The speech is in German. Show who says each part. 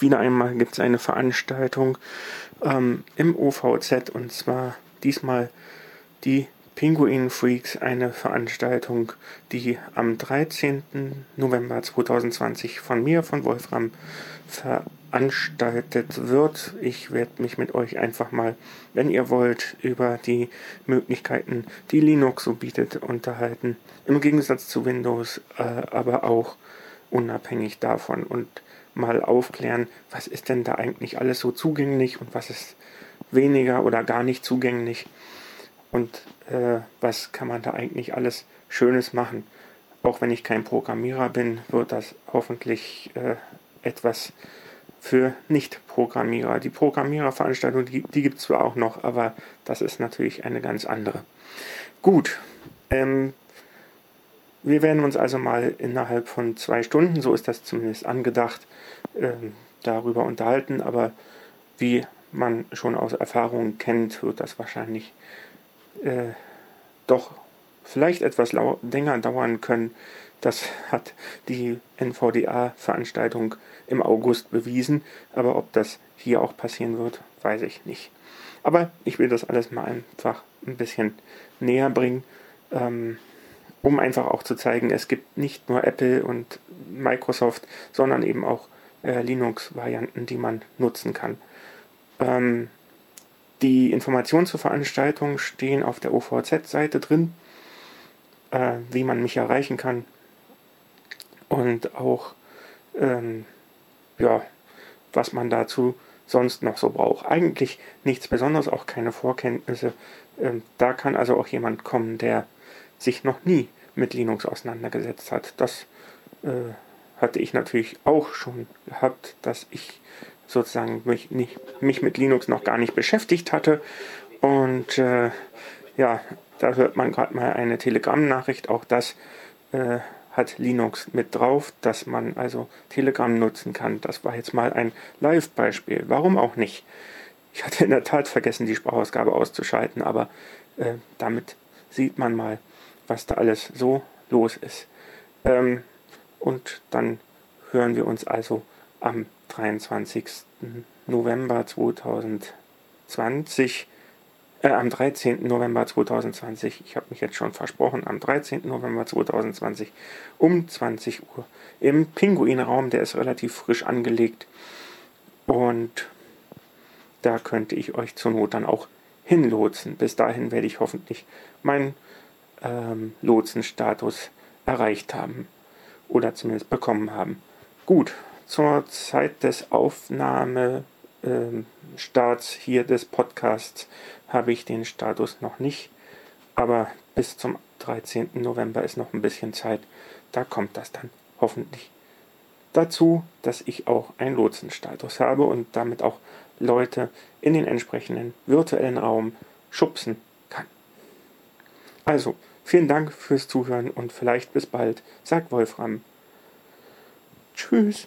Speaker 1: Wieder einmal gibt es eine Veranstaltung ähm, im OVZ und zwar diesmal die Pinguin Freaks, eine Veranstaltung, die am 13. November 2020 von mir, von Wolfram, veranstaltet wird. Ich werde mich mit euch einfach mal, wenn ihr wollt, über die Möglichkeiten, die Linux so bietet, unterhalten. Im Gegensatz zu Windows, äh, aber auch unabhängig davon und mal aufklären, was ist denn da eigentlich alles so zugänglich und was ist weniger oder gar nicht zugänglich und äh, was kann man da eigentlich alles Schönes machen. Auch wenn ich kein Programmierer bin, wird das hoffentlich äh, etwas für Nicht-Programmierer. Die Programmiererveranstaltung, die, die gibt es zwar auch noch, aber das ist natürlich eine ganz andere. Gut, ähm, wir werden uns also mal innerhalb von zwei Stunden, so ist das zumindest angedacht, ähm, darüber unterhalten, aber wie man schon aus Erfahrung kennt, wird das wahrscheinlich äh, doch vielleicht etwas länger dauern können. Das hat die NVDA-Veranstaltung im August bewiesen, aber ob das hier auch passieren wird, weiß ich nicht. Aber ich will das alles mal einfach ein bisschen näher bringen, ähm, um einfach auch zu zeigen, es gibt nicht nur Apple und Microsoft, sondern eben auch äh, Linux-Varianten, die man nutzen kann. Ähm, die Informationen zur Veranstaltung stehen auf der OVZ-Seite drin, äh, wie man mich erreichen kann und auch ähm, ja, was man dazu sonst noch so braucht. Eigentlich nichts Besonderes, auch keine Vorkenntnisse. Ähm, da kann also auch jemand kommen, der sich noch nie mit Linux auseinandergesetzt hat. Das äh, hatte ich natürlich auch schon gehabt, dass ich sozusagen mich, nicht, mich mit Linux noch gar nicht beschäftigt hatte. Und äh, ja, da hört man gerade mal eine Telegram-Nachricht. Auch das äh, hat Linux mit drauf, dass man also Telegram nutzen kann. Das war jetzt mal ein Live-Beispiel. Warum auch nicht? Ich hatte in der Tat vergessen, die Sprachausgabe auszuschalten, aber äh, damit sieht man mal, was da alles so los ist. Ähm, und dann hören wir uns also am 23. November 2020, äh, am 13. November 2020, ich habe mich jetzt schon versprochen, am 13. November 2020 um 20 Uhr im Pinguinraum, der ist relativ frisch angelegt und da könnte ich euch zur Not dann auch hinlotsen. Bis dahin werde ich hoffentlich meinen ähm, Lotsenstatus erreicht haben oder zumindest bekommen haben. Gut, zur Zeit des Aufnahmestarts ähm, hier des Podcasts habe ich den Status noch nicht, aber bis zum 13. November ist noch ein bisschen Zeit. Da kommt das dann hoffentlich dazu, dass ich auch einen Lotsenstatus habe und damit auch Leute in den entsprechenden virtuellen Raum schubsen kann. Also, vielen Dank fürs Zuhören und vielleicht bis bald, sagt Wolfram. Tschüss.